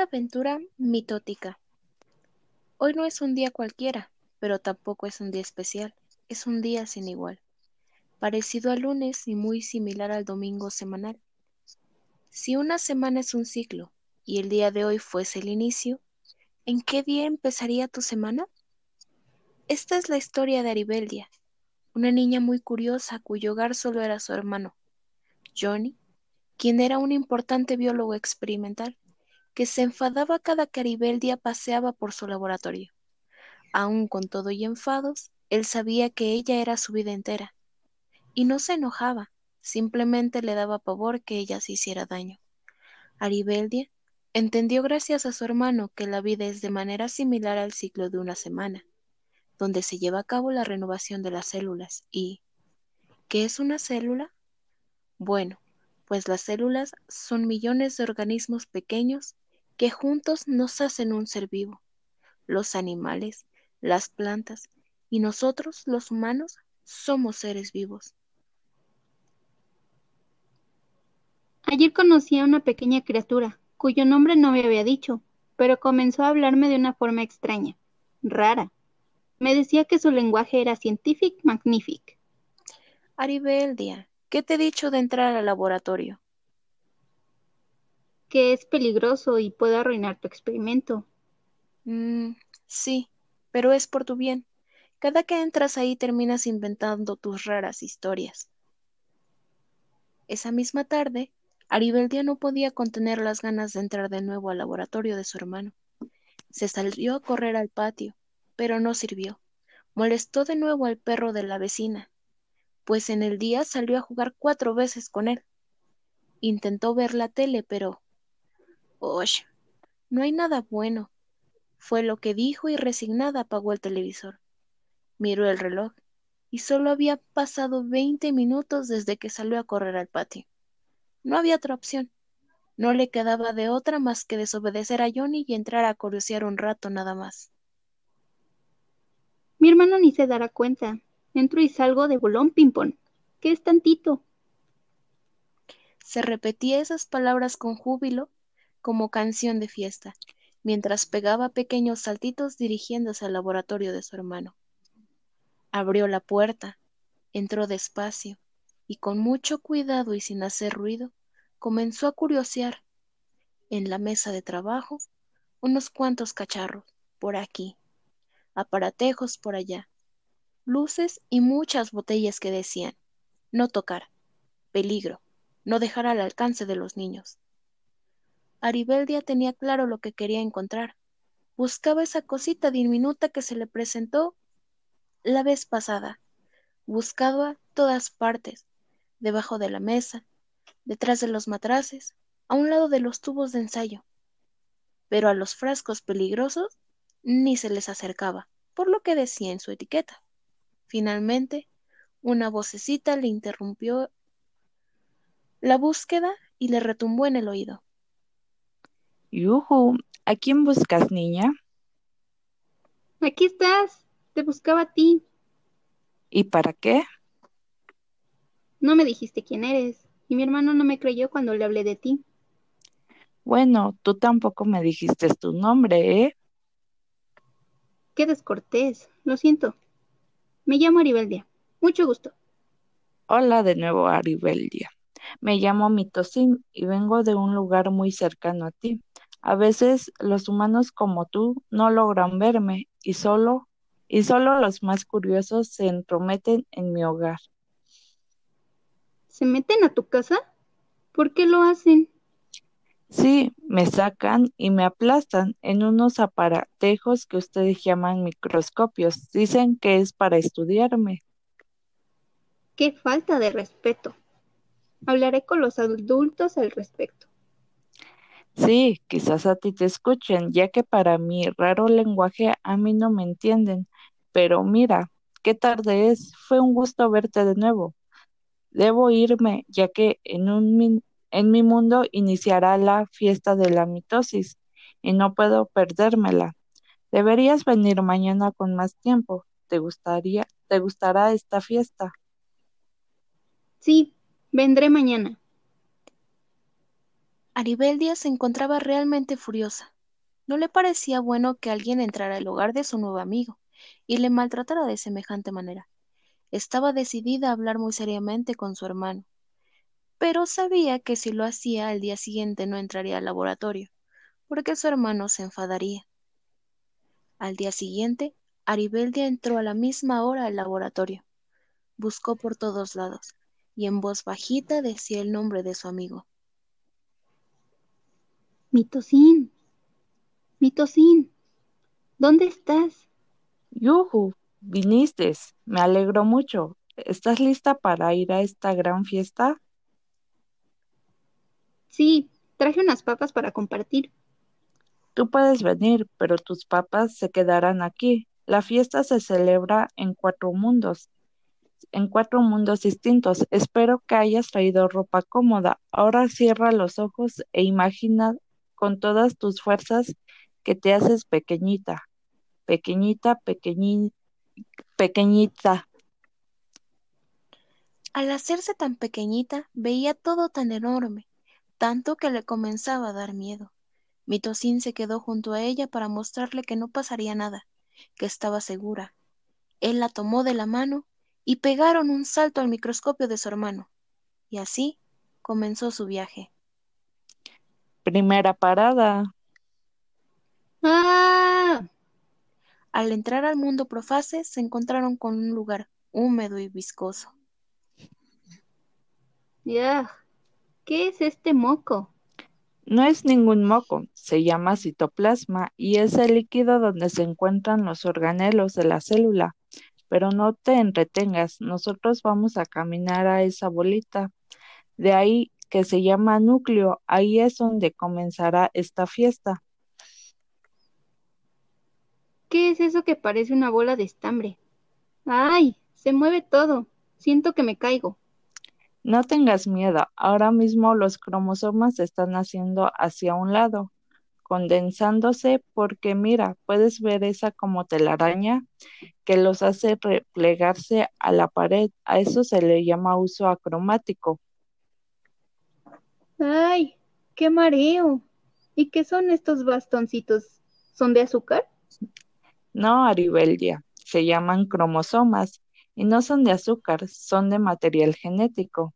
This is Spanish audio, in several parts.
Aventura mitótica. Hoy no es un día cualquiera, pero tampoco es un día especial, es un día sin igual, parecido al lunes y muy similar al domingo semanal. Si una semana es un ciclo y el día de hoy fuese el inicio, ¿en qué día empezaría tu semana? Esta es la historia de Aribeldia, una niña muy curiosa cuyo hogar solo era su hermano, Johnny, quien era un importante biólogo experimental que se enfadaba cada que Aribeldia paseaba por su laboratorio. Aun con todo y enfados, él sabía que ella era su vida entera. Y no se enojaba, simplemente le daba pavor que ella se hiciera daño. Aribeldia entendió gracias a su hermano que la vida es de manera similar al ciclo de una semana, donde se lleva a cabo la renovación de las células y ¿qué es una célula? Bueno, pues las células son millones de organismos pequeños que juntos nos hacen un ser vivo. Los animales, las plantas y nosotros, los humanos, somos seres vivos. Ayer conocí a una pequeña criatura, cuyo nombre no me había dicho, pero comenzó a hablarme de una forma extraña, rara. Me decía que su lenguaje era Scientific Magnific. Aribeldia, ¿qué te he dicho de entrar al laboratorio? que es peligroso y puede arruinar tu experimento. Mm, sí, pero es por tu bien. Cada que entras ahí terminas inventando tus raras historias. Esa misma tarde, Aribeldia no podía contener las ganas de entrar de nuevo al laboratorio de su hermano. Se salió a correr al patio, pero no sirvió. Molestó de nuevo al perro de la vecina, pues en el día salió a jugar cuatro veces con él. Intentó ver la tele, pero Osh, no hay nada bueno, fue lo que dijo y resignada apagó el televisor. Miró el reloj y solo había pasado veinte minutos desde que salió a correr al patio. No había otra opción. No le quedaba de otra más que desobedecer a Johnny y entrar a curiosear un rato nada más. Mi hermano ni se dará cuenta. Entro y salgo de bolón ping-pong. ¿Qué es tantito? Se repetía esas palabras con júbilo como canción de fiesta, mientras pegaba pequeños saltitos dirigiéndose al laboratorio de su hermano. Abrió la puerta, entró despacio, y con mucho cuidado y sin hacer ruido, comenzó a curiosear. En la mesa de trabajo, unos cuantos cacharros, por aquí, aparatejos por allá, luces y muchas botellas que decían, no tocar, peligro, no dejar al alcance de los niños. Aribeldia tenía claro lo que quería encontrar. Buscaba esa cosita diminuta que se le presentó la vez pasada. Buscaba todas partes, debajo de la mesa, detrás de los matraces, a un lado de los tubos de ensayo. Pero a los frascos peligrosos ni se les acercaba, por lo que decía en su etiqueta. Finalmente, una vocecita le interrumpió la búsqueda y le retumbó en el oído. Yuhu, ¿a quién buscas, niña? Aquí estás. Te buscaba a ti. ¿Y para qué? No me dijiste quién eres, y mi hermano no me creyó cuando le hablé de ti. Bueno, tú tampoco me dijiste tu nombre, ¿eh? Qué descortés. Lo siento. Me llamo Aribeldia. Mucho gusto. Hola de nuevo, Aribeldia. Me llamo Mitocin y vengo de un lugar muy cercano a ti. A veces los humanos como tú no logran verme y solo y solo los más curiosos se entrometen en mi hogar. ¿Se meten a tu casa? ¿Por qué lo hacen? Sí, me sacan y me aplastan en unos aparatejos que ustedes llaman microscopios. Dicen que es para estudiarme. Qué falta de respeto. Hablaré con los adultos al respecto. Sí, quizás a ti te escuchen, ya que para mi raro lenguaje a mí no me entienden. Pero mira, qué tarde es. Fue un gusto verte de nuevo. Debo irme, ya que en, un en mi mundo iniciará la fiesta de la mitosis y no puedo perdérmela. Deberías venir mañana con más tiempo. ¿Te gustaría, te gustará esta fiesta? Sí, vendré mañana. Aribeldia se encontraba realmente furiosa. No le parecía bueno que alguien entrara al hogar de su nuevo amigo y le maltratara de semejante manera. Estaba decidida a hablar muy seriamente con su hermano, pero sabía que si lo hacía al día siguiente no entraría al laboratorio, porque su hermano se enfadaría. Al día siguiente, Aribeldia entró a la misma hora al laboratorio. Buscó por todos lados y en voz bajita decía el nombre de su amigo. Mitosín, Mitosín, ¿dónde estás? Yuhu, viniste. Me alegro mucho. ¿Estás lista para ir a esta gran fiesta? Sí, traje unas papas para compartir. Tú puedes venir, pero tus papas se quedarán aquí. La fiesta se celebra en cuatro mundos, en cuatro mundos distintos. Espero que hayas traído ropa cómoda. Ahora cierra los ojos e imagina con todas tus fuerzas que te haces pequeñita, pequeñita, pequeñita, pequeñita. Al hacerse tan pequeñita, veía todo tan enorme, tanto que le comenzaba a dar miedo. Mitosín se quedó junto a ella para mostrarle que no pasaría nada, que estaba segura. Él la tomó de la mano y pegaron un salto al microscopio de su hermano. Y así comenzó su viaje. Primera parada. ¡Ah! Al entrar al mundo profase se encontraron con un lugar húmedo y viscoso. ¡Ya! ¿Qué es este moco? No es ningún moco, se llama citoplasma y es el líquido donde se encuentran los organelos de la célula. Pero no te entretengas, nosotros vamos a caminar a esa bolita. De ahí que se llama núcleo, ahí es donde comenzará esta fiesta. ¿Qué es eso que parece una bola de estambre? ¡Ay! Se mueve todo. Siento que me caigo. No tengas miedo, ahora mismo los cromosomas se están haciendo hacia un lado, condensándose porque mira, puedes ver esa como telaraña que los hace replegarse a la pared. A eso se le llama uso acromático. ¡Ay! ¡Qué mareo! ¿Y qué son estos bastoncitos? ¿Son de azúcar? No, Aribeldia, se llaman cromosomas y no son de azúcar, son de material genético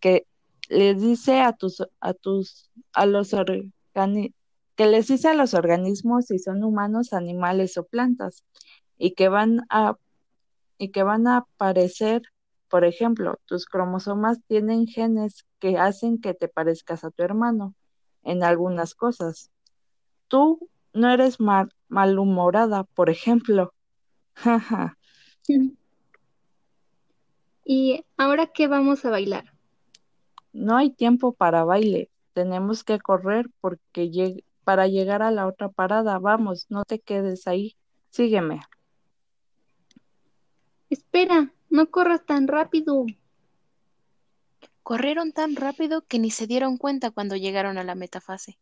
que les dice a tus a tus a los que les dice a los organismos si son humanos, animales o plantas y que van a y que van a aparecer por ejemplo, tus cromosomas tienen genes que hacen que te parezcas a tu hermano en algunas cosas. Tú no eres malhumorada, por ejemplo. ¿Y ahora qué vamos a bailar? No hay tiempo para baile. Tenemos que correr porque para llegar a la otra parada. Vamos, no te quedes ahí. Sígueme. Espera, no corras tan rápido. Corrieron tan rápido que ni se dieron cuenta cuando llegaron a la metafase.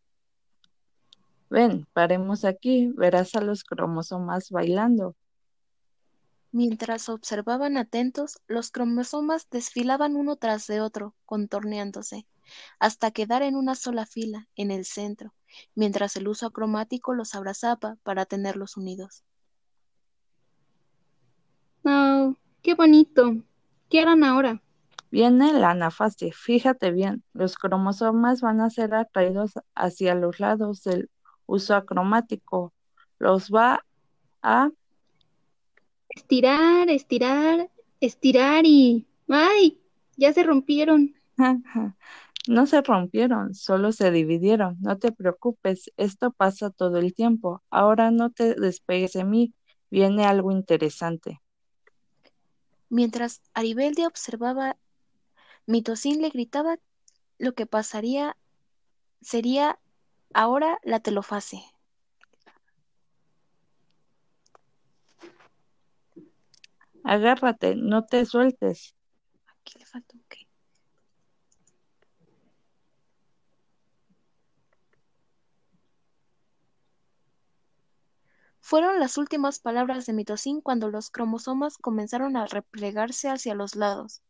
Ven, paremos aquí, verás a los cromosomas bailando. Mientras observaban atentos, los cromosomas desfilaban uno tras de otro, contorneándose, hasta quedar en una sola fila, en el centro, mientras el uso acromático los abrazaba para tenerlos unidos. ¡Oh, qué bonito! ¿Qué harán ahora? Viene la anafase. Fíjate bien, los cromosomas van a ser atraídos hacia los lados del uso acromático. Los va a estirar, estirar, estirar y ¡ay! Ya se rompieron. No se rompieron, solo se dividieron. No te preocupes, esto pasa todo el tiempo. Ahora no te despegues de mí, viene algo interesante. Mientras Aribeldia observaba, Mitosín le gritaba lo que pasaría sería ahora la telofase. Agárrate, no te sueltes. Aquí le falta un qué. Fueron las últimas palabras de Mitosín cuando los cromosomas comenzaron a replegarse hacia los lados.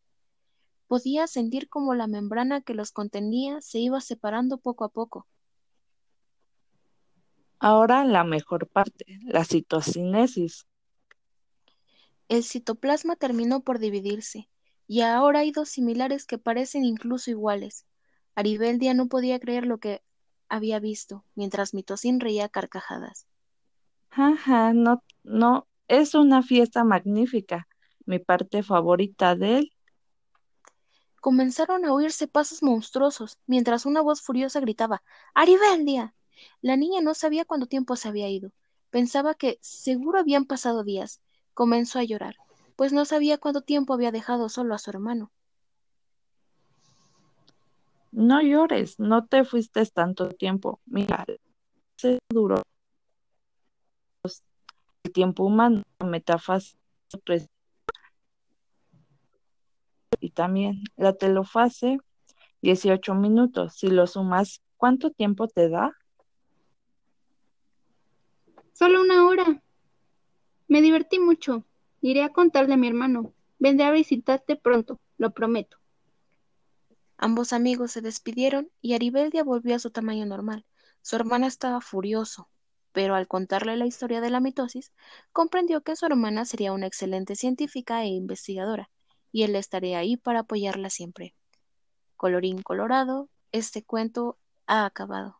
Podía sentir como la membrana que los contenía se iba separando poco a poco. Ahora la mejor parte, la citocinesis. El citoplasma terminó por dividirse, y ahora hay dos similares que parecen incluso iguales. Aribeldia no podía creer lo que había visto, mientras Mitocin reía carcajadas. Jaja, no, no, es una fiesta magnífica. Mi parte favorita de él. Comenzaron a oírse pasos monstruosos, mientras una voz furiosa gritaba ¡Aribeldia! La niña no sabía cuánto tiempo se había ido. Pensaba que seguro habían pasado días. Comenzó a llorar, pues no sabía cuánto tiempo había dejado solo a su hermano. No llores, no te fuiste tanto tiempo. Mira, se duró el tiempo humano, la metafase y también la telofase 18 minutos. Si lo sumas, ¿cuánto tiempo te da? Solo una hora. Me divertí mucho. Iré a contarle a mi hermano. Vendré a visitarte pronto, lo prometo. Ambos amigos se despidieron y Aribeldia volvió a su tamaño normal. Su hermana estaba furioso, pero al contarle la historia de la mitosis, comprendió que su hermana sería una excelente científica e investigadora, y él estaría ahí para apoyarla siempre. Colorín colorado, este cuento ha acabado.